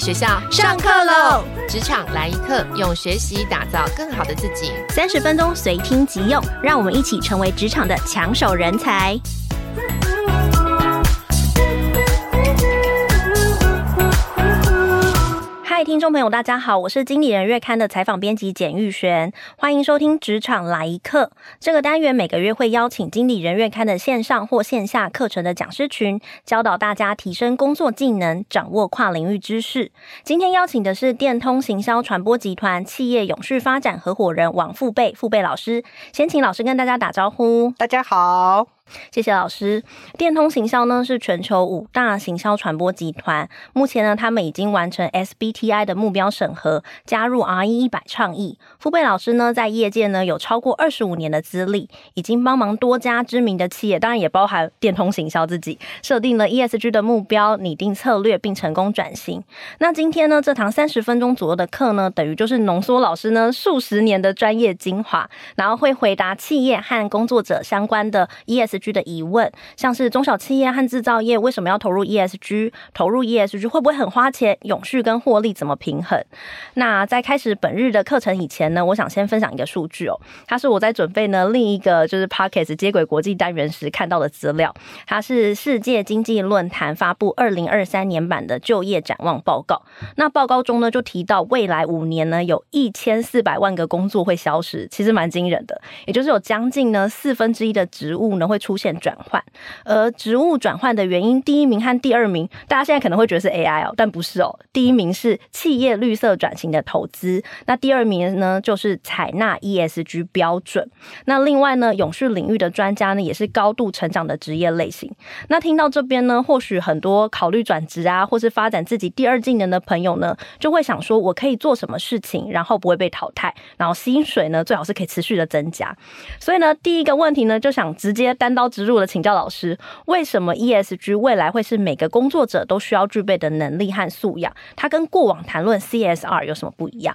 学校上课喽！职场来一课，用学习打造更好的自己。三十分钟随听即用，让我们一起成为职场的抢手人才。嗨，听众朋友，大家好，我是经理人月刊的采访编辑简玉璇，欢迎收听职场来一课。这个单元每个月会邀请经理人月刊的线上或线下课程的讲师群，教导大家提升工作技能，掌握跨领域知识。今天邀请的是电通行销传播集团企业永续发展合伙人王富贝，富贝老师，先请老师跟大家打招呼。大家好。谢谢老师。电通行销呢是全球五大行销传播集团，目前呢他们已经完成 SBTI 的目标审核，加入 RE 一百倡议。富贝老师呢在业界呢有超过二十五年的资历，已经帮忙多家知名的企业，当然也包含电通行销自己，设定了 ESG 的目标，拟定策略，并成功转型。那今天呢这堂三十分钟左右的课呢，等于就是浓缩老师呢数十年的专业精华，然后会回答企业和工作者相关的 ESG。据的疑问，像是中小企业和制造业为什么要投入 ESG？投入 ESG 会不会很花钱？永续跟获利怎么平衡？那在开始本日的课程以前呢，我想先分享一个数据哦，它是我在准备呢另一个就是 Podcast 接轨国际单元时看到的资料，它是世界经济论坛发布二零二三年版的就业展望报告。那报告中呢就提到，未来五年呢有一千四百万个工作会消失，其实蛮惊人的，也就是有将近呢四分之一的职务呢会出现转换，而职务转换的原因，第一名和第二名，大家现在可能会觉得是 AI 哦，但不是哦。第一名是企业绿色转型的投资，那第二名呢就是采纳 ESG 标准。那另外呢，永续领域的专家呢也是高度成长的职业类型。那听到这边呢，或许很多考虑转职啊，或是发展自己第二技能的朋友呢，就会想说，我可以做什么事情，然后不会被淘汰，然后薪水呢最好是可以持续的增加。所以呢，第一个问题呢，就想直接单刀直入的请教老师，为什么 ESG 未来会是每个工作者都需要具备的能力和素养？它跟过往谈论 CSR 有什么不一样？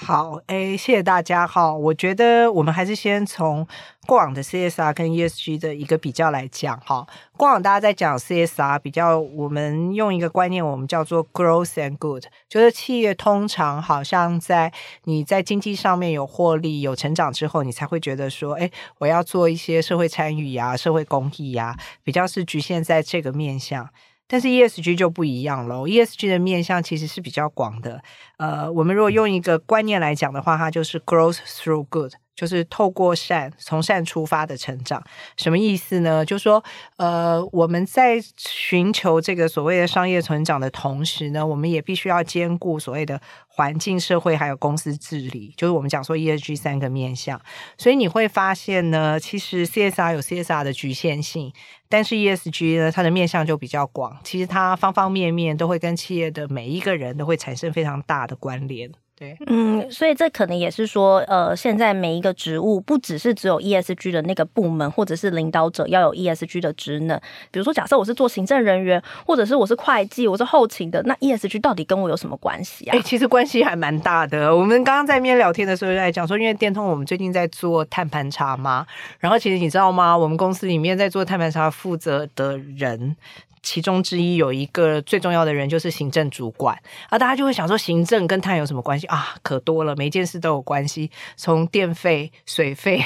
好，哎，谢谢大家。哈，我觉得我们还是先从过往的 CSR 跟 ESG 的一个比较来讲。哈，过往大家在讲 CSR 比较，我们用一个观念，我们叫做 Growth and Good，就是企业通常好像在你在经济上面有获利、有成长之后，你才会觉得说，哎，我要做一些社会参与呀、社会公益呀，比较是局限在这个面向。但是 ESG 就不一样喽，ESG 的面向其实是比较广的。呃，我们如果用一个观念来讲的话，它就是 growth through good。就是透过善，从善出发的成长，什么意思呢？就是说，呃，我们在寻求这个所谓的商业成长的同时呢，我们也必须要兼顾所谓的环境、社会还有公司治理，就是我们讲说 ESG 三个面向。所以你会发现呢，其实 CSR 有 CSR 的局限性，但是 ESG 呢，它的面向就比较广，其实它方方面面都会跟企业的每一个人都会产生非常大的关联。对，嗯，所以这可能也是说，呃，现在每一个职务不只是只有 ESG 的那个部门或者是领导者要有 ESG 的职能。比如说，假设我是做行政人员，或者是我是会计，我是后勤的，那 ESG 到底跟我有什么关系啊？哎、欸，其实关系还蛮大的。我们刚刚在那边聊天的时候在讲说，因为电通我们最近在做碳盘查嘛，然后其实你知道吗？我们公司里面在做碳盘查负责的人。其中之一有一个最重要的人就是行政主管啊，大家就会想说行政跟碳有什么关系啊？可多了，每件事都有关系，从电费、水费、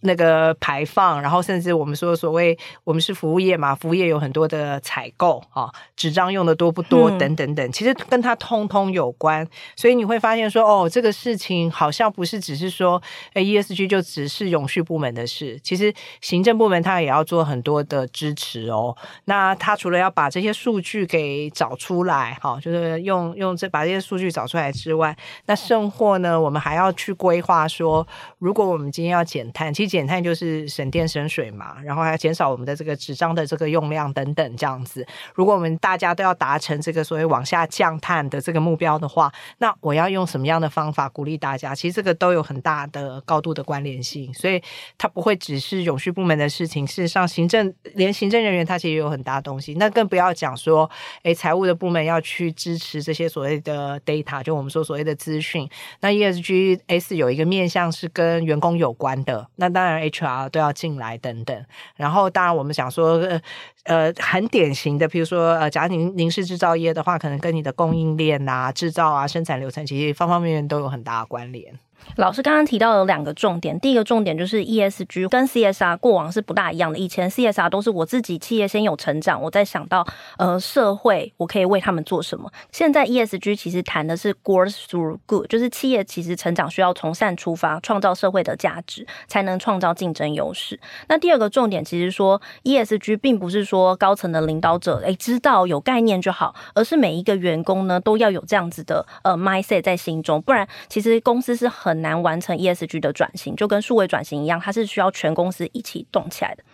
那个排放，然后甚至我们说所谓我们是服务业嘛，服务业有很多的采购啊，纸张用的多不多等等等，其实跟它通通有关。所以你会发现说，哦，这个事情好像不是只是说，哎，ESG 就只是永续部门的事，其实行政部门它也要做很多的支持哦。那它。除了要把这些数据给找出来，哈，就是用用这把这些数据找出来之外，那剩货呢，我们还要去规划说，如果我们今天要减碳，其实减碳就是省电省水嘛，然后还要减少我们的这个纸张的这个用量等等这样子。如果我们大家都要达成这个所谓往下降碳的这个目标的话，那我要用什么样的方法鼓励大家？其实这个都有很大的高度的关联性，所以它不会只是永续部门的事情。事实上，行政连行政人员他其实也有很大的东西。那更不要讲说，诶，财务的部门要去支持这些所谓的 data，就我们说所谓的资讯。那 ESG S 有一个面向是跟员工有关的，那当然 HR 都要进来等等。然后当然我们想说，呃，呃很典型的，比如说，呃，假如您您是制造业的话，可能跟你的供应链啊、制造啊、生产流程，其实方方面面都有很大的关联。老师刚刚提到有两个重点，第一个重点就是 ESG 跟 CSR 过往是不大一样的。以前 CSR 都是我自己企业先有成长，我再想到呃社会我可以为他们做什么。现在 ESG 其实谈的是 growth through good，就是企业其实成长需要从善出发，创造社会的价值，才能创造竞争优势。那第二个重点其实说 ESG 并不是说高层的领导者诶、知道有概念就好，而是每一个员工呢都要有这样子的呃 mindset 在心中，不然其实公司是很。很难完成 ESG 的转型，就跟数位转型一样，它是需要全公司一起动起来的。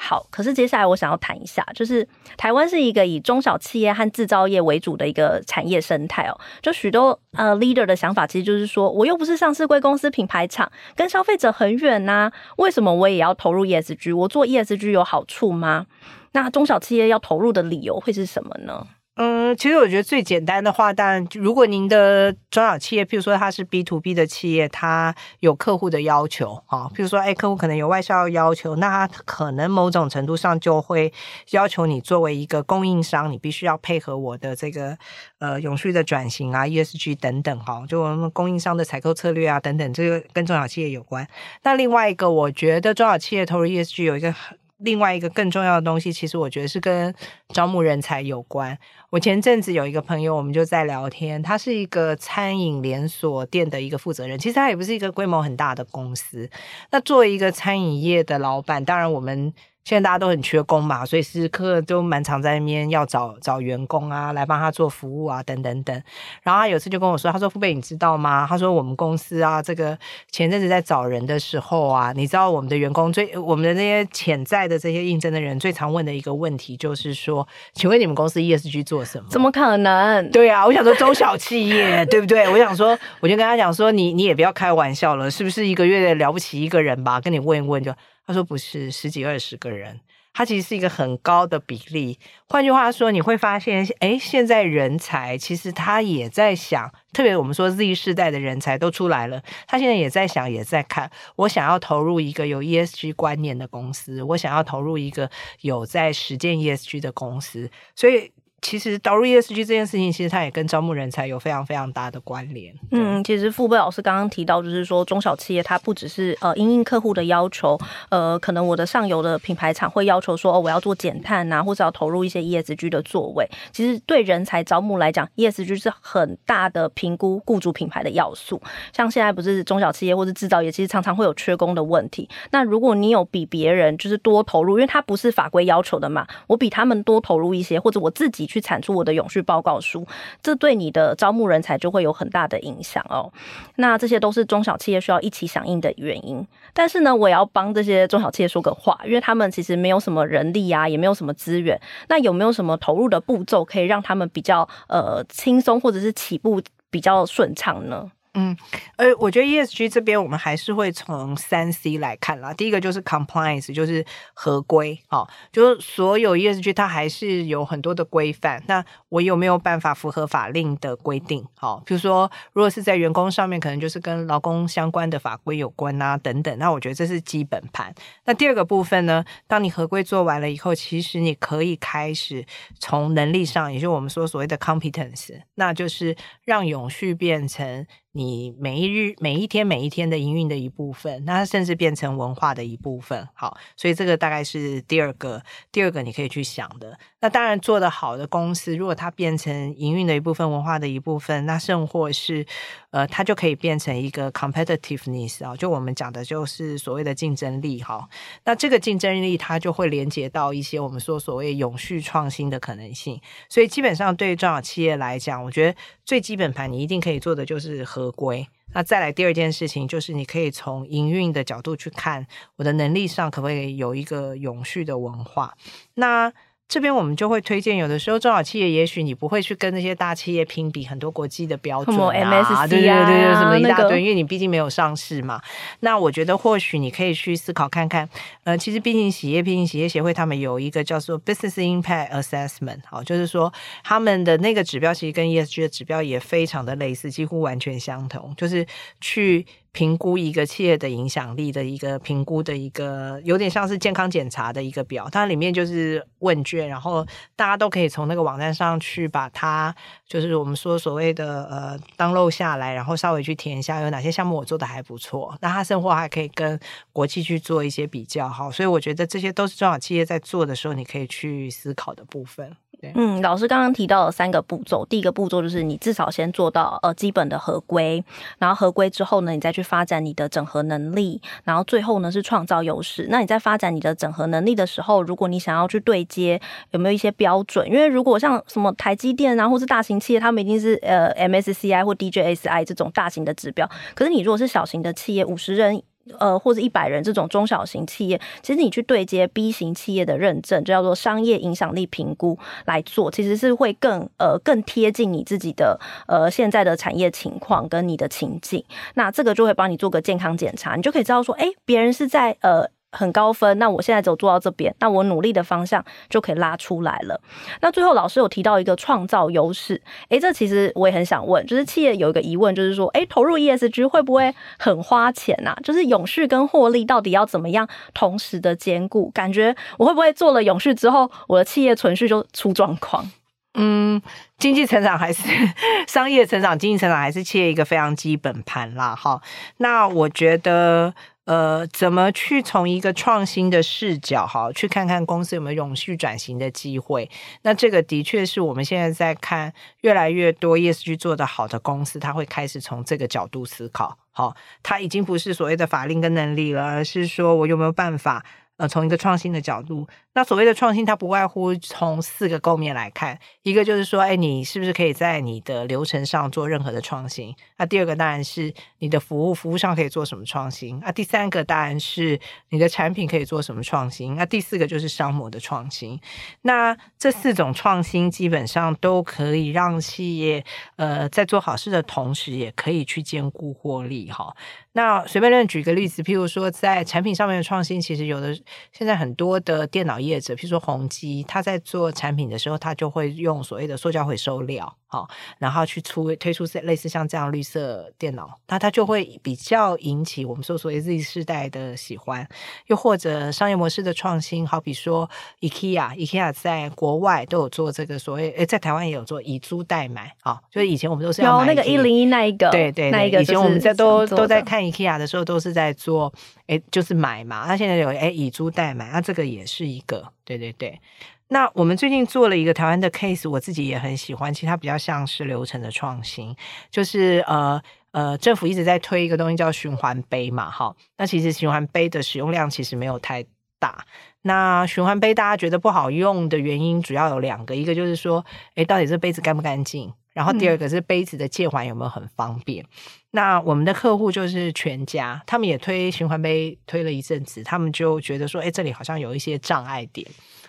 好，可是接下来我想要谈一下，就是台湾是一个以中小企业和制造业为主的一个产业生态哦。就许多呃 leader 的想法，其实就是说，我又不是上市贵公司品牌厂，跟消费者很远呐、为什么我也要投入 ESG？我做 ESG 有好处吗？那中小企业要投入的理由会是什么呢？嗯，其实我觉得最简单的话，当然，如果您的中小企业，譬如说它是 B to B 的企业，它有客户的要求啊，譬如说，哎，客户可能有外销要求，那它可能某种程度上就会要求你作为一个供应商，你必须要配合我的这个呃永续的转型啊，ESG 等等哈，就我们供应商的采购策略啊等等，这个跟中小企业有关。那另外一个，我觉得中小企业投入 ESG 有一个很。另外一个更重要的东西，其实我觉得是跟招募人才有关。我前阵子有一个朋友，我们就在聊天，他是一个餐饮连锁店的一个负责人，其实他也不是一个规模很大的公司。那作为一个餐饮业的老板，当然我们。现在大家都很缺工嘛，所以时刻都蛮常在那边要找找员工啊，来帮他做服务啊，等等等。然后他有次就跟我说，他说：“富贝，你知道吗？他说我们公司啊，这个前阵子在找人的时候啊，你知道我们的员工最我们的那些潜在的这些应征的人最常问的一个问题就是说，请问你们公司 ESG 做什么？怎么可能？对啊，我想说中小企业，对不对？我想说，我就跟他讲说，你你也不要开玩笑了，是不是一个月了不起一个人吧？跟你问一问就。”他说不是十几二十个人，他其实是一个很高的比例。换句话说，你会发现，诶，现在人才其实他也在想，特别我们说 Z 世代的人才都出来了，他现在也在想，也在看，我想要投入一个有 ESG 观念的公司，我想要投入一个有在实践 ESG 的公司，所以。其实导入 ESG 这件事情，其实它也跟招募人才有非常非常大的关联。嗯，其实富贝老师刚刚提到，就是说中小企业它不只是呃因应客户的要求，呃，可能我的上游的品牌厂会要求说，哦，我要做减碳啊，或者要投入一些 ESG 的座位。其实对人才招募来讲，ESG 是很大的评估雇主品牌的要素。像现在不是中小企业或者制造业，其实常常会有缺工的问题。那如果你有比别人就是多投入，因为它不是法规要求的嘛，我比他们多投入一些，或者我自己。去产出我的永续报告书，这对你的招募人才就会有很大的影响哦。那这些都是中小企业需要一起响应的原因。但是呢，我也要帮这些中小企业说个话，因为他们其实没有什么人力啊，也没有什么资源。那有没有什么投入的步骤可以让他们比较呃轻松，或者是起步比较顺畅呢？嗯，呃，我觉得 ESG 这边我们还是会从三 C 来看啦。第一个就是 compliance，就是合规，哦，就是所有 ESG 它还是有很多的规范。那我有没有办法符合法令的规定？好，比如说，如果是在员工上面，可能就是跟劳工相关的法规有关啊，等等。那我觉得这是基本盘。那第二个部分呢，当你合规做完了以后，其实你可以开始从能力上，也就是我们说所谓的 competence，那就是让永续变成。你每一日、每一天、每一天的营运的一部分，那甚至变成文化的一部分。好，所以这个大概是第二个，第二个你可以去想的。那当然，做得好的公司，如果它变成营运的一部分、文化的一部分，那甚或是呃，它就可以变成一个 competitiveness 啊，就我们讲的就是所谓的竞争力哈。那这个竞争力，它就会连接到一些我们说所谓永续创新的可能性。所以基本上对中小企业来讲，我觉得最基本盘你一定可以做的就是合规，那再来第二件事情就是，你可以从营运的角度去看，我的能力上可不可以有一个永续的文化？那这边我们就会推荐，有的时候中小企业，也许你不会去跟那些大企业评比很多国际的标准啊，什么 MSCI 啊，对对对，什么一大堆，那个、因为你毕竟没有上市嘛。那我觉得或许你可以去思考看看，呃，其实毕竟企业，毕竟企业协会他们有一个叫做 Business Impact Assessment，好，就是说他们的那个指标其实跟 ESG 的指标也非常的类似，几乎完全相同，就是去。评估一个企业的影响力的一个评估的一个，有点像是健康检查的一个表，它里面就是问卷，然后大家都可以从那个网站上去把它，就是我们说所谓的呃 download 下来，然后稍微去填一下有哪些项目我做的还不错，那它生活还可以跟国际去做一些比较，好，所以我觉得这些都是中小企业在做的时候你可以去思考的部分。嗯，老师刚刚提到了三个步骤，第一个步骤就是你至少先做到呃基本的合规，然后合规之后呢，你再去发展你的整合能力，然后最后呢是创造优势。那你在发展你的整合能力的时候，如果你想要去对接，有没有一些标准？因为如果像什么台积电啊，或是大型企业，他们一定是呃 MSCI 或 DJSI 这种大型的指标。可是你如果是小型的企业，五十人。呃，或者一百人这种中小型企业，其实你去对接 B 型企业的认证，就叫做商业影响力评估来做，其实是会更呃更贴近你自己的呃现在的产业情况跟你的情境。那这个就会帮你做个健康检查，你就可以知道说，哎，别人是在呃。很高分，那我现在只有做到这边，那我努力的方向就可以拉出来了。那最后老师有提到一个创造优势，诶，这其实我也很想问，就是企业有一个疑问，就是说，诶，投入 ESG 会不会很花钱、啊？就是永续跟获利到底要怎么样同时的兼顾？感觉我会不会做了永续之后，我的企业存续就出状况？嗯，经济成长还是 商业成长，经济成长还是企业一个非常基本盘啦。哈，那我觉得。呃，怎么去从一个创新的视角，哈，去看看公司有没有永续转型的机会？那这个的确是我们现在在看越来越多 ESG 做得好的公司，他会开始从这个角度思考。好，他已经不是所谓的法令跟能力了，而是说我有没有办法。呃，从一个创新的角度，那所谓的创新，它不外乎从四个构面来看。一个就是说，哎，你是不是可以在你的流程上做任何的创新？那第二个当然是你的服务，服务上可以做什么创新？那第三个当然是你的产品可以做什么创新？那第四个就是商模的创新。那这四种创新基本上都可以让企业，呃，在做好事的同时，也可以去兼顾获利，哈。那随便乱举个例子，譬如说在产品上面的创新，其实有的现在很多的电脑业者，譬如说宏基，他在做产品的时候，他就会用所谓的塑胶回收料。好，然后去出推出类似像这样绿色电脑，那它就会比较引起我们说所谓 Z 世代的喜欢，又或者商业模式的创新，好比说 IKEA，IKEA 在国外都有做这个所谓，诶在台湾也有做以租代买，啊，就是以前我们都是有那个一零一那一个，对对，对，那一个，以前我们在都都在看 IKEA 的时候都是在做，诶就是买嘛，那现在有诶以租代买，那这个也是一个，对对对。那我们最近做了一个台湾的 case，我自己也很喜欢。其实它比较像是流程的创新，就是呃呃，政府一直在推一个东西叫循环杯嘛，哈。那其实循环杯的使用量其实没有太大。那循环杯大家觉得不好用的原因主要有两个，一个就是说，诶，到底这杯子干不干净？然后第二个是杯子的借还有没有很方便？嗯。那我们的客户就是全家，他们也推循环杯推了一阵子，他们就觉得说，诶，这里好像有一些障碍点。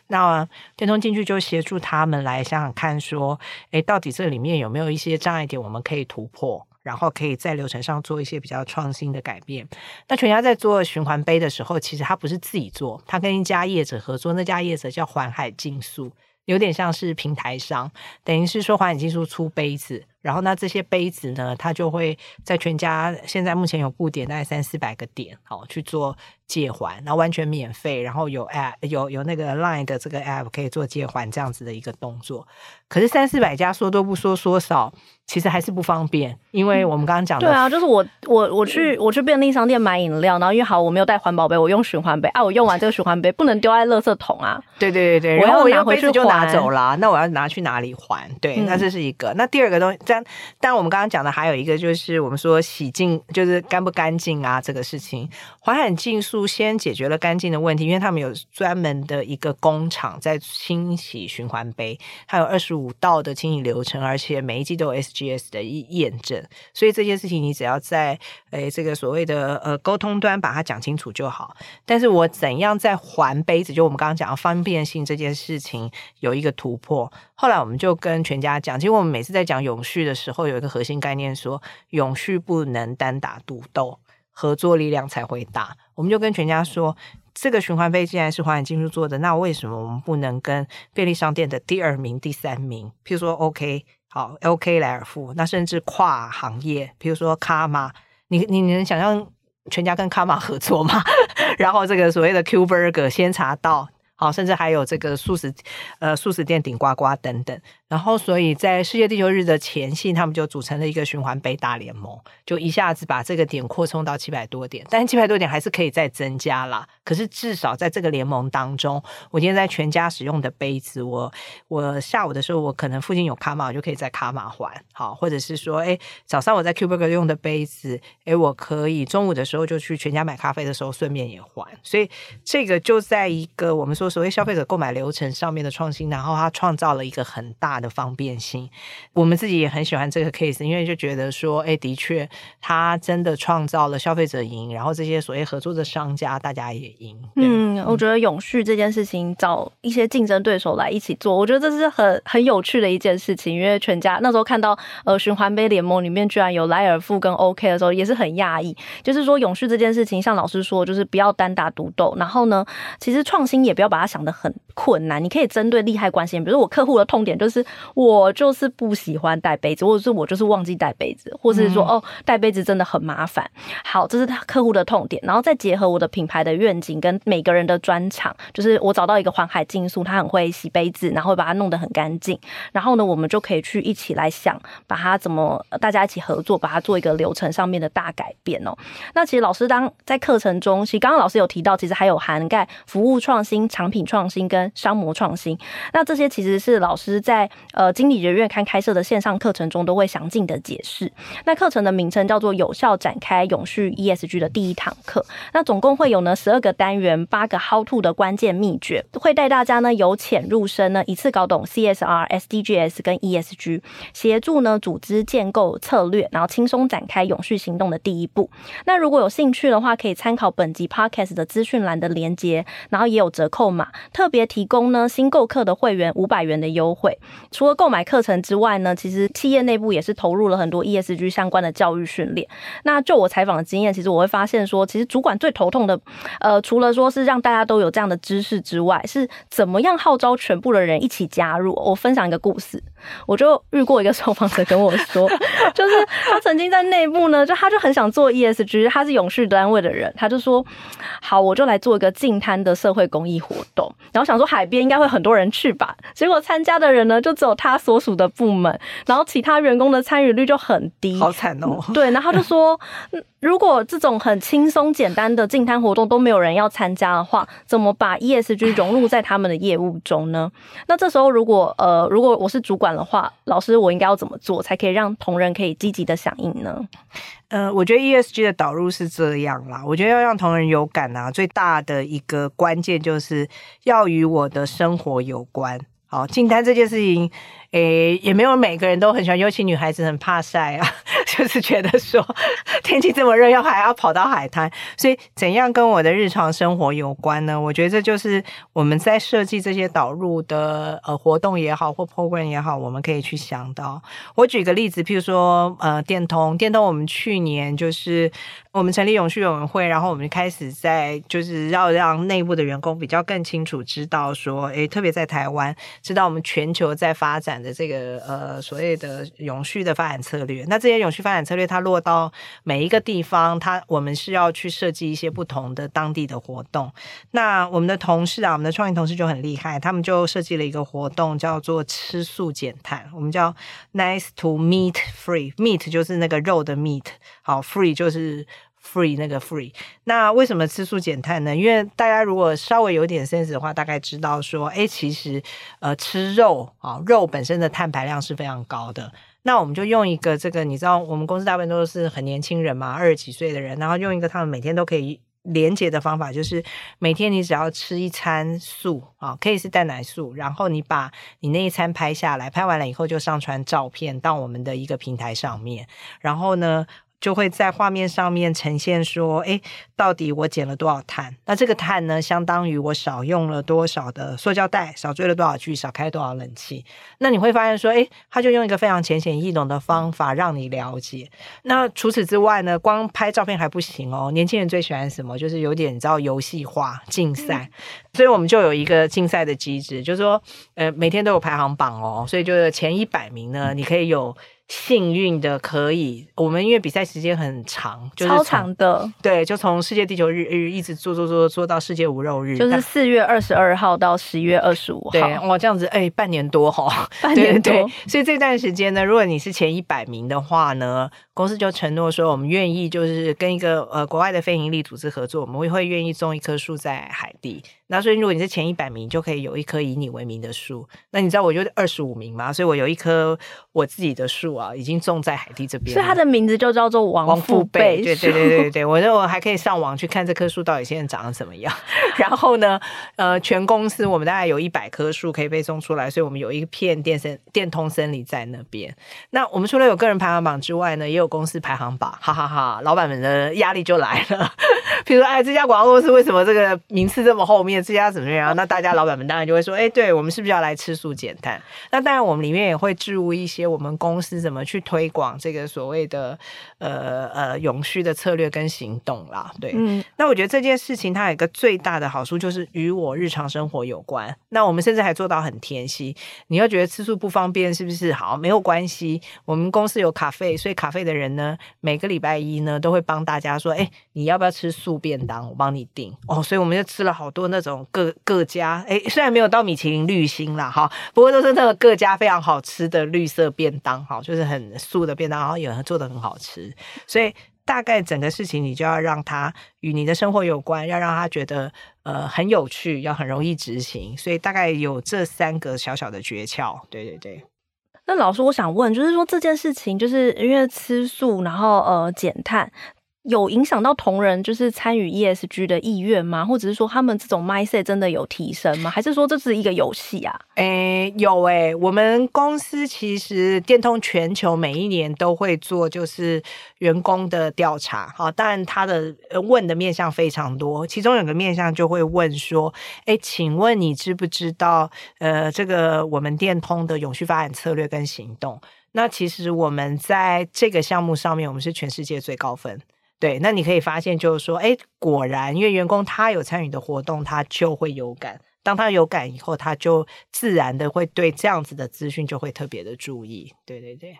那电通进去就协助他们来想想看，说，诶，到底这里面有没有一些障碍点，我们可以突破，然后可以在流程上做一些比较创新的改变。那全家在做循环杯的时候，其实他不是自己做，他跟一家业者合作，那家业者叫环海竞速，有点像是平台商，等于是说环海竞速出杯子。然后那这些杯子呢，它就会在全家现在目前有布点大概三四百个点，好去做借还，然后完全免费，然后有 app 有有那个 line 的这个 app 可以做借还这样子的一个动作。可是三四百家说多不说说少，其实还是不方便，因为我们刚刚讲的、嗯、对啊，就是我我我去我去便利商店买饮料，然后因为好我没有带环保杯，我用循环杯啊，我用完这个循环杯不能丢在垃圾桶啊。对对对对，然后我要拿回去就拿走了，那我要拿去哪里还？对，嗯、那这是一个。那第二个东西。但但我们刚刚讲的还有一个就是我们说洗净，就是干不干净啊这个事情。环海净素先解决了干净的问题，因为他们有专门的一个工厂在清洗循环杯，还有二十五道的清洗流程，而且每一季都有 SGS 的验证，所以这件事情你只要在诶这个所谓的呃沟通端把它讲清楚就好。但是我怎样在还杯子，就我们刚刚讲的方便性这件事情有一个突破。后来我们就跟全家讲，其实我们每次在讲永续的时候，有一个核心概念说，永续不能单打独斗，合作力量才会大。我们就跟全家说，这个循环杯既然是环海净素做的，那为什么我们不能跟便利商店的第二名、第三名，譬如说 OK 好 OK 莱尔富，那甚至跨行业，譬如说卡玛，你你能想象全家跟卡玛合作吗？然后这个所谓的 Q Burger 先查到。好，甚至还有这个素食，呃，素食店顶呱呱等等。然后，所以在世界地球日的前夕，他们就组成了一个循环杯大联盟，就一下子把这个点扩充到七百多点。但七百多点还是可以再增加啦。可是至少在这个联盟当中，我今天在全家使用的杯子，我我下午的时候，我可能附近有卡玛，我就可以在卡玛还。好，或者是说，哎，早上我在 Q Burger 用的杯子，哎，我可以中午的时候就去全家买咖啡的时候顺便也还。所以这个就在一个我们说所谓消费者购买流程上面的创新，然后它创造了一个很大的方便性，我们自己也很喜欢这个 case，因为就觉得说，哎，的确，它真的创造了消费者赢，然后这些所谓合作的商家，大家也赢。嗯，我觉得永续这件事情，找一些竞争对手来一起做，我觉得这是很很有趣的一件事情。因为全家那时候看到，呃，循环杯联盟里面居然有莱尔富跟 OK 的时候，也是很讶异。就是说，永续这件事情，像老师说，就是不要单打独斗，然后呢，其实创新也不要把它想的很困难，你可以针对利害关系，比如说我客户的痛点就是。我就是不喜欢带杯子，或者是我就是忘记带杯子，或者是说哦，带杯子真的很麻烦。好，这是他客户的痛点，然后再结合我的品牌的愿景跟每个人的专长，就是我找到一个环海竞速，他很会洗杯子，然后把它弄得很干净。然后呢，我们就可以去一起来想，把它怎么大家一起合作，把它做一个流程上面的大改变哦。那其实老师当在课程中，其实刚刚老师有提到，其实还有涵盖服务创新、品创新跟商模创新。那这些其实是老师在。呃，经理人月刊开设的线上课程中都会详尽的解释。那课程的名称叫做“有效展开永续 ESG 的第一堂课”。那总共会有呢十二个单元，八个 How to 的关键秘诀，会带大家呢由浅入深呢，一次搞懂 CSR、SDGs 跟 ESG，协助呢组织建构策略，然后轻松展开永续行动的第一步。那如果有兴趣的话，可以参考本集 Podcast 的资讯栏的连接，然后也有折扣码，特别提供呢新购课的会员五百元的优惠。除了购买课程之外呢，其实企业内部也是投入了很多 ESG 相关的教育训练。那就我采访的经验，其实我会发现说，其实主管最头痛的，呃，除了说是让大家都有这样的知识之外，是怎么样号召全部的人一起加入。我分享一个故事，我就遇过一个 受访者跟我说，就是他曾经在内部呢，就他就很想做 ESG，他是永续单位的人，他就说，好，我就来做一个净滩的社会公益活动，然后想说海边应该会很多人去吧，结果参加的人呢，就只有他所属的部门，然后其他员工的参与率就很低，好惨哦。对，然后他就说，如果这种很轻松简单的净滩活动都没有人要参加的话，怎么把 ESG 融入在他们的业务中呢？那这时候，如果呃，如果我是主管的话，老师，我应该要怎么做才可以让同仁可以积极的响应呢？呃，我觉得 ESG 的导入是这样啦。我觉得要让同仁有感啊，最大的一个关键就是要与我的生活有关。好，进单这件事情。诶，也没有每个人都很喜欢，尤其女孩子很怕晒啊，就是觉得说天气这么热，要还要跑到海滩，所以怎样跟我的日常生活有关呢？我觉得这就是我们在设计这些导入的呃活动也好，或 program 也好，我们可以去想到。我举个例子，譬如说呃电通，电通我们去年就是我们成立永续委员会，然后我们开始在就是要让内部的员工比较更清楚知道说，诶，特别在台湾，知道我们全球在发展。的这个呃所谓的永续的发展策略，那这些永续发展策略它落到每一个地方，它我们是要去设计一些不同的当地的活动。那我们的同事啊，我们的创意同事就很厉害，他们就设计了一个活动，叫做吃素减碳，我们叫 Nice to Meat Free，Meat 就是那个肉的 Meat，好，Free 就是。Free 那个 free，那为什么吃素减碳呢？因为大家如果稍微有点 sense 的话，大概知道说，哎，其实呃吃肉啊，肉本身的碳排量是非常高的。那我们就用一个这个，你知道，我们公司大部分都是很年轻人嘛，二十几岁的人，然后用一个他们每天都可以连接的方法，就是每天你只要吃一餐素啊，可以是蛋奶素，然后你把你那一餐拍下来，拍完了以后就上传照片到我们的一个平台上面，然后呢，就会在画面上面呈现说，诶，到底我减了多少碳？那这个碳呢，相当于我少用了多少的塑胶袋，少追了多少剧，少开多少冷气。那你会发现说，诶，他就用一个非常浅显易懂的方法让你了解。那除此之外呢，光拍照片还不行哦。年轻人最喜欢什么？就是有点你知道游戏化竞赛，所以我们就有一个竞赛的机制，就是说，呃，每天都有排行榜哦。所以就是前一百名呢，你可以有。幸运的可以，我们因为比赛时间很长，就是超长的，对，就从世界地球日日一直做做做做到世界无肉日，就是四月二十二号到十一月二十五号，对，哇，这样子，哎、欸，半年多哈，半年多，所以这段时间呢，如果你是前一百名的话呢，公司就承诺说，我们愿意就是跟一个呃国外的非营利组织合作，我们会会愿意种一棵树在海地。那所以如果你是前一百名，就可以有一棵以你为名的树。那你知道我就二十五名嘛，所以我有一棵我自己的树啊，已经种在海地这边。所以它的名字就叫做王父辈。对对对对对，我认为我还可以上网去看这棵树到底现在长得怎么样。然后呢，呃，全公司我们大概有一百棵树可以被种出来，所以我们有一片电森电通森林在那边。那我们除了有个人排行榜之外呢，也有公司排行榜，哈哈哈哈，老板们的压力就来了。比如说，哎，这家广告公司为什么这个名次这么后面？这家怎么样？那大家老板们当然就会说，哎，对，我们是不是要来吃素减碳？那当然，我们里面也会置入一些我们公司怎么去推广这个所谓的呃呃永续的策略跟行动啦。对，嗯，那我觉得这件事情它有一个最大的好处就是与我日常生活有关。那我们甚至还做到很贴心。你要觉得吃素不方便，是不是？好，没有关系。我们公司有咖啡，所以咖啡的人人呢，每个礼拜一呢都会帮大家说，哎，你要不要吃素便当？我帮你订哦。所以我们就吃了好多那种。各各家哎，虽然没有到米其林绿星啦，哈，不过都是那个各家非常好吃的绿色便当，哈，就是很素的便当，然后有人做的很好吃，所以大概整个事情你就要让它与你的生活有关，要让他觉得呃很有趣，要很容易执行，所以大概有这三个小小的诀窍，对对对。那老师，我想问，就是说这件事情，就是因为吃素，然后呃减碳。有影响到同仁就是参与 ESG 的意愿吗？或者是说他们这种 mindset 真的有提升吗？还是说这是一个游戏啊？诶、有诶、我们公司其实电通全球每一年都会做就是员工的调查，好，当然他的问的面向非常多，其中有个面向就会问说，诶、欸，请问你知不知道呃这个我们电通的永续发展策略跟行动？那其实我们在这个项目上面，我们是全世界最高分。对，那你可以发现，就是说，哎，果然，因为员工他有参与的活动，他就会有感。当他有感以后，他就自然的会对这样子的资讯就会特别的注意。对对对。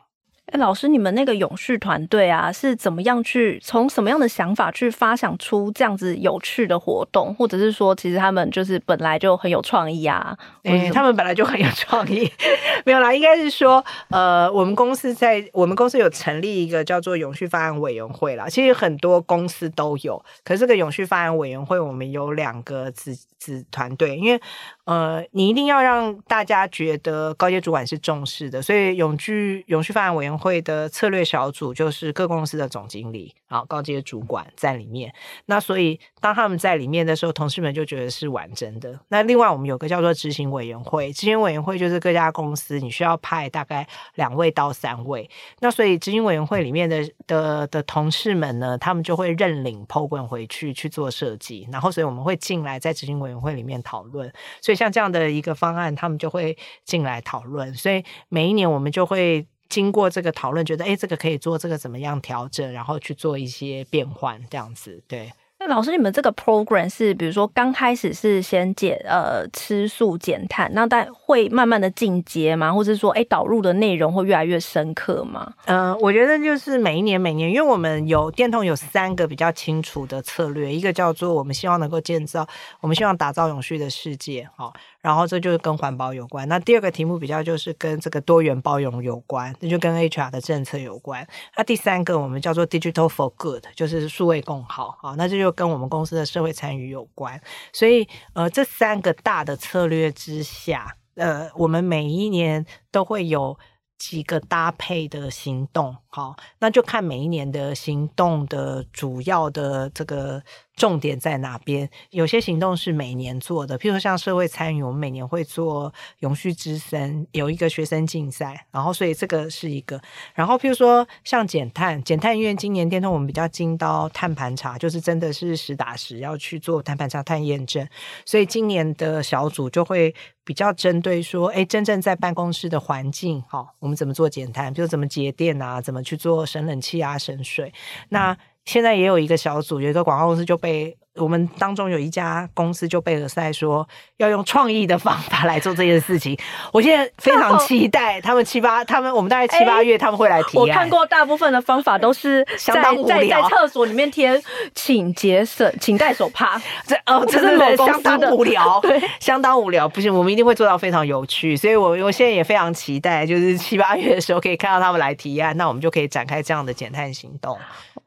哎，老师，你们那个永续团队啊，是怎么样去从什么样的想法去发想出这样子有趣的活动，或者是说，其实他们就是本来就很有创意啊？哎，他们本来就很有创意，没有啦，应该是说，呃，我们公司在我们公司有成立一个叫做永续发案委员会啦。其实很多公司都有，可是这个永续发案委员会，我们有两个子子团队，因为呃，你一定要让大家觉得高阶主管是重视的，所以永续永续发展委员会的策略小组就是各公司的总经理好，高阶主管在里面。那所以当他们在里面的时候，同事们就觉得是完整的。那另外我们有个叫做执行委员会，执行委员会就是各家公司你需要派大概两位到三位。那所以执行委员会里面的的的同事们呢，他们就会认领 program 回去去做设计，然后所以我们会进来在执行委员会里面讨论。所以像这样的一个方案，他们就会进来讨论。所以每一年我们就会经过这个讨论，觉得诶，这个可以做，这个怎么样调整，然后去做一些变换，这样子。对。那老师，你们这个 program 是比如说刚开始是先减呃吃素减碳，那但会慢慢的进阶吗？或者是说，哎，导入的内容会越来越深刻吗？嗯、呃，我觉得就是每一年每年，因为我们有电通有三个比较清楚的策略，一个叫做我们希望能够建造，我们希望打造永续的世界，好。然后这就是跟环保有关。那第二个题目比较就是跟这个多元包容有关，那就跟 HR 的政策有关。那第三个我们叫做 Digital for Good，就是数位共好啊。那这就跟我们公司的社会参与有关。所以呃，这三个大的策略之下，呃，我们每一年都会有几个搭配的行动，好，那就看每一年的行动的主要的这个重点在哪边。有些行动是每年做的，譬如像社会参与，我们每年会做永续之森，有一个学生竞赛，然后所以这个是一个。然后譬如说像减碳，减碳因为今年电通我们比较精到碳盘查，就是真的是实打实要去做碳盘查、碳验证，所以今年的小组就会。比较针对说，哎，真正在办公室的环境，哈，我们怎么做减碳？比如怎么节电啊，怎么去做省冷气啊、省水？那现在也有一个小组，有一个广告公司就被。我们当中有一家公司就被尔赛说要用创意的方法来做这件事情，我现在非常期待他们七八，他们我们大概七八月他们会来提案。我看过大部分的方法都是 相当无聊，在在厕所里面贴“请节省，请戴手帕 ”，这哦，真的相当无聊，对，相当无聊。不行，我们一定会做到非常有趣，所以我我现在也非常期待，就是七八月的时候可以看到他们来提案，那我们就可以展开这样的减碳行动。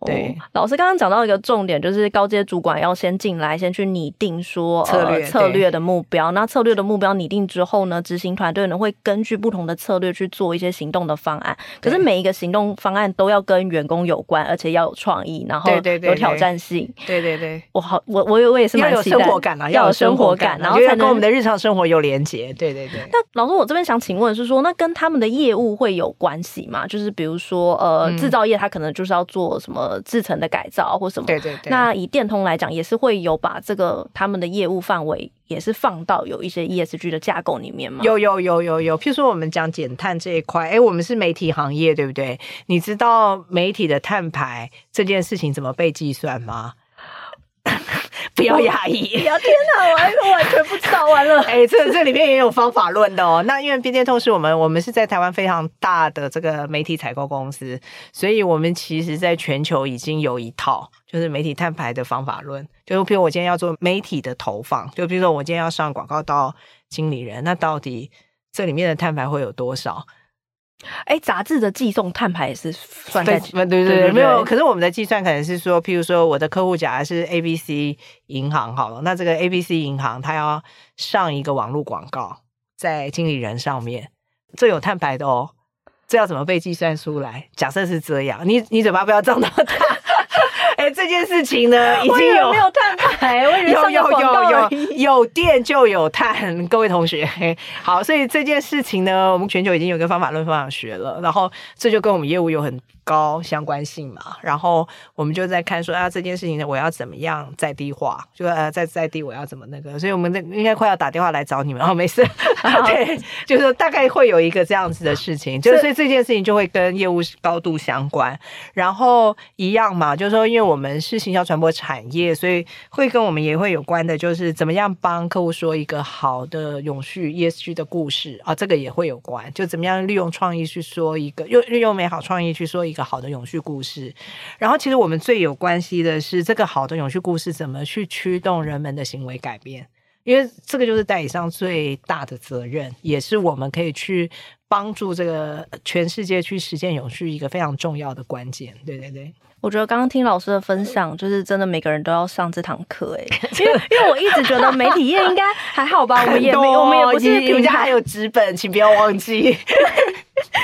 对，哦、老师刚刚讲到一个重点，就是高阶主管要先进来，先去拟定说策略、呃、策略的目标。那策略的目标拟定之后呢，执行团队呢会根据不同的策略去做一些行动的方案。可是每一个行动方案都要跟员工有关，而且要有创意，然后有挑战性。对对对，我好，我我我也是蛮要有生活感啊，要有生活感，然后才跟我们的日常生活有连结。对对对。那老师，我这边想请问是说，那跟他们的业务会有关系吗？就是比如说，呃，制造业他可能就是要做什么？制成的改造或什么？对对对。那以电通来讲，也是会有把这个他们的业务范围也是放到有一些 ESG 的架构里面吗？有有有有有。譬如说，我们讲减碳这一块，哎，我们是媒体行业，对不对？你知道媒体的碳排这件事情怎么被计算吗？不要压抑！呀天哪，我还完全不知道。完了，哎，这这里面也有方法论的哦。那因为电通是我们，我们是在台湾非常大的这个媒体采购公司，所以我们其实在全球已经有一套，就是媒体碳排的方法论。就比如我今天要做媒体的投放，就比如说我今天要上广告到经理人，那到底这里面的碳排会有多少？哎，杂志的寄送碳排也是算在对对对，对没有。可是我们的计算可能是说，譬如说我的客户假如是 A B C 银行好了，那这个 A B C 银行它要上一个网络广告在经理人上面，这有碳排的哦，这要怎么被计算出来？假设是这样，你你嘴巴不要张那么大。哎，这件事情呢，已经有没有碳排？我以为 有有有有有电就有碳，各位同学，好，所以这件事情呢，我们全球已经有一个方法论方法学了，然后这就跟我们业务有很高相关性嘛，然后我们就在看说啊，这件事情呢，我要怎么样在地化，就呃在在地我要怎么那个，所以我们应该快要打电话来找你们哦，没事，对，就是大概会有一个这样子的事情，就是所以这件事情就会跟业务高度相关，然后一样嘛，就是说因为我们是行销传播产业，所以会跟我们也会有关的，就是怎么样帮客户说一个好的永续 ESG 的故事啊，这个也会有关，就怎么样利用创意去说一个，用利用美好创意去说一个。一个好的永续故事，然后其实我们最有关系的是这个好的永续故事怎么去驱动人们的行为改变，因为这个就是代理商最大的责任，也是我们可以去帮助这个全世界去实现永续一个非常重要的关键。对对对，我觉得刚刚听老师的分享，就是真的每个人都要上这堂课哎，因为因为我一直觉得媒体业应该还好吧，我们也没我们也不是评价还有纸本，请不要忘记。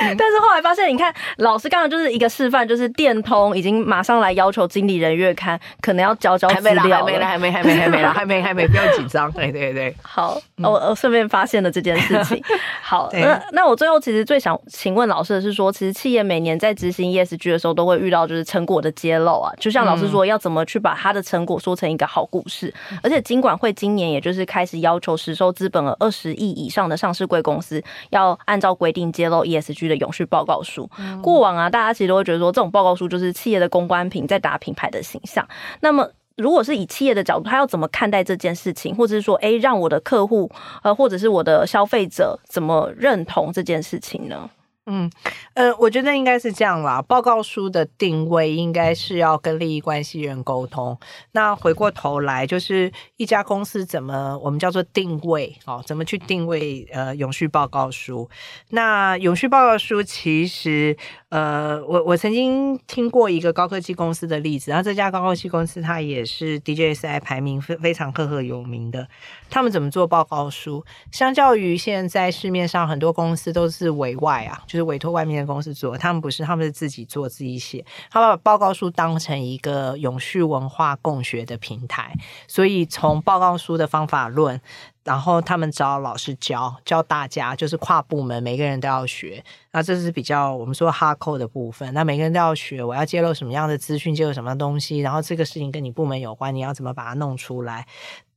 但是后来发现，你看老师刚刚就是一个示范，就是电通已经马上来要求经理人月刊可能要交交资料，还没来，还没来，还没，还没，还没，还没，还没，不要紧张。对对对，好，我我顺便发现了这件事情。好，那那我最后其实最想请问老师的是说，其实企业每年在执行 ESG 的时候，都会遇到就是成果的揭露啊。就像老师说，要怎么去把它的成果说成一个好故事。而且金管会今年也就是开始要求实收资本额二十亿以上的上市贵公司，要按照规定揭露 ESG。的永续报告书，过往啊，大家其实都会觉得说，这种报告书就是企业的公关品，在打品牌的形象。那么，如果是以企业的角度，他要怎么看待这件事情，或者是说，哎，让我的客户呃，或者是我的消费者怎么认同这件事情呢？嗯，呃，我觉得应该是这样啦。报告书的定位应该是要跟利益关系人沟通。那回过头来，就是一家公司怎么我们叫做定位哦，怎么去定位呃永续报告书？那永续报告书其实呃，我我曾经听过一个高科技公司的例子，然后这家高科技公司它也是 DJSI 排名非非常赫赫有名的。他们怎么做报告书？相较于现在市面上很多公司都是委外啊，就是委托外面的公司做，他们不是，他们是自己做自己写，他们把报告书当成一个永续文化共学的平台，所以从报告书的方法论。然后他们找老师教教大家，就是跨部门每个人都要学。那这是比较我们说哈扣的部分。那每个人都要学，我要揭露什么样的资讯，揭露什么东西，然后这个事情跟你部门有关，你要怎么把它弄出来。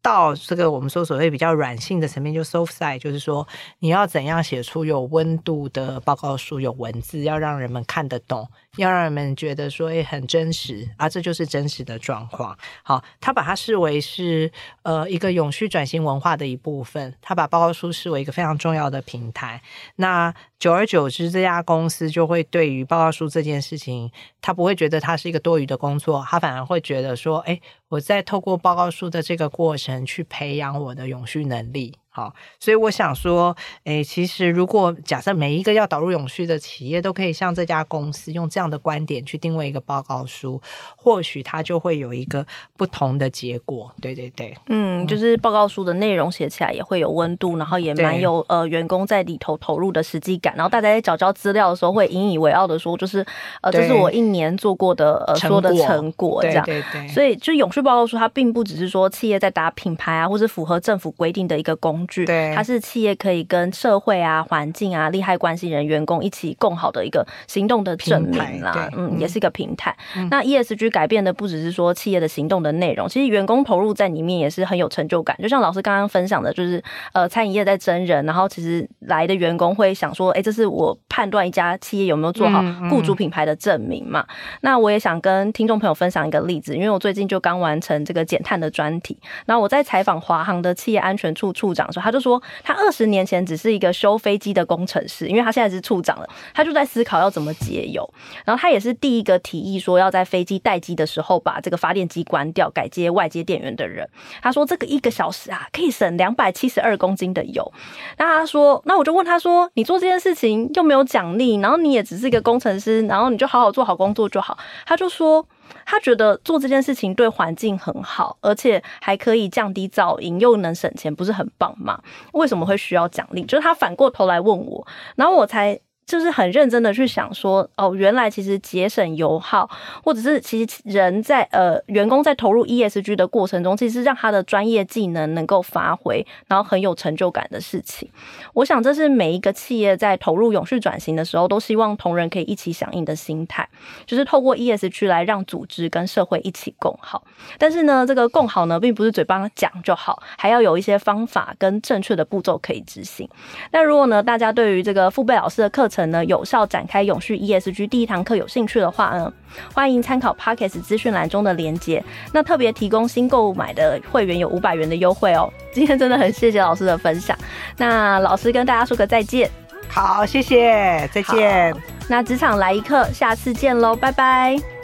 到这个我们说所谓比较软性的层面，就 soft side，就是说你要怎样写出有温度的报告书，有文字，要让人们看得懂。要让人们觉得说，诶，很真实啊，这就是真实的状况。好，他把它视为是呃一个永续转型文化的一部分，他把报告书视为一个非常重要的平台。那久而久之，这家公司就会对于报告书这件事情，他不会觉得它是一个多余的工作，他反而会觉得说，哎，我在透过报告书的这个过程去培养我的永续能力。好，所以我想说，诶，其实如果假设每一个要导入永续的企业都可以像这家公司用这样的观点去定位一个报告书，或许它就会有一个不同的结果。对对对，嗯，就是报告书的内容写起来也会有温度，然后也蛮有呃员工在里头投入的实际感，然后大家在找交资料的时候会引以为傲的说，就是呃这是我一年做过的呃说的成果这样。对对对，所以就永续报告书它并不只是说企业在打品牌啊，或是符合政府规定的一个工。对，它是企业可以跟社会啊、环境啊、利害关系人、员工一起共好的一个行动的证明啦。嗯，也是一个平台。嗯、那 ESG 改变的不只是说企业的行动的内容，其实员工投入在里面也是很有成就感。就像老师刚刚分享的，就是呃，餐饮业在征人，然后其实来的员工会想说，哎、欸，这是我判断一家企业有没有做好雇主品牌的证明嘛。嗯嗯、那我也想跟听众朋友分享一个例子，因为我最近就刚完成这个减碳的专题，然后我在采访华航的企业安全处处长。他就说，他二十年前只是一个修飞机的工程师，因为他现在是处长了，他就在思考要怎么节油。然后他也是第一个提议说要在飞机待机的时候把这个发电机关掉，改接外接电源的人。他说这个一个小时啊，可以省两百七十二公斤的油。那他说，那我就问他说，你做这件事情又没有奖励，然后你也只是一个工程师，然后你就好好做好工作就好。他就说。他觉得做这件事情对环境很好，而且还可以降低噪音，又能省钱，不是很棒吗？为什么会需要奖励？就是他反过头来问我，然后我才。就是很认真的去想说，哦，原来其实节省油耗，或者是其实人在呃员工在投入 ESG 的过程中，其实让他的专业技能能够发挥，然后很有成就感的事情。我想这是每一个企业在投入永续转型的时候，都希望同仁可以一起响应的心态，就是透过 ESG 来让组织跟社会一起共好。但是呢，这个共好呢，并不是嘴巴讲就好，还要有一些方法跟正确的步骤可以执行。那如果呢，大家对于这个富贝老师的课程，呢，有效展开永续 ESG 第一堂课，有兴趣的话呢，欢迎参考 Podcast 资讯栏中的连接。那特别提供新购买的会员有五百元的优惠哦。今天真的很谢谢老师的分享。那老师跟大家说个再见。好，谢谢，再见。那职场来一课，下次见喽，拜拜。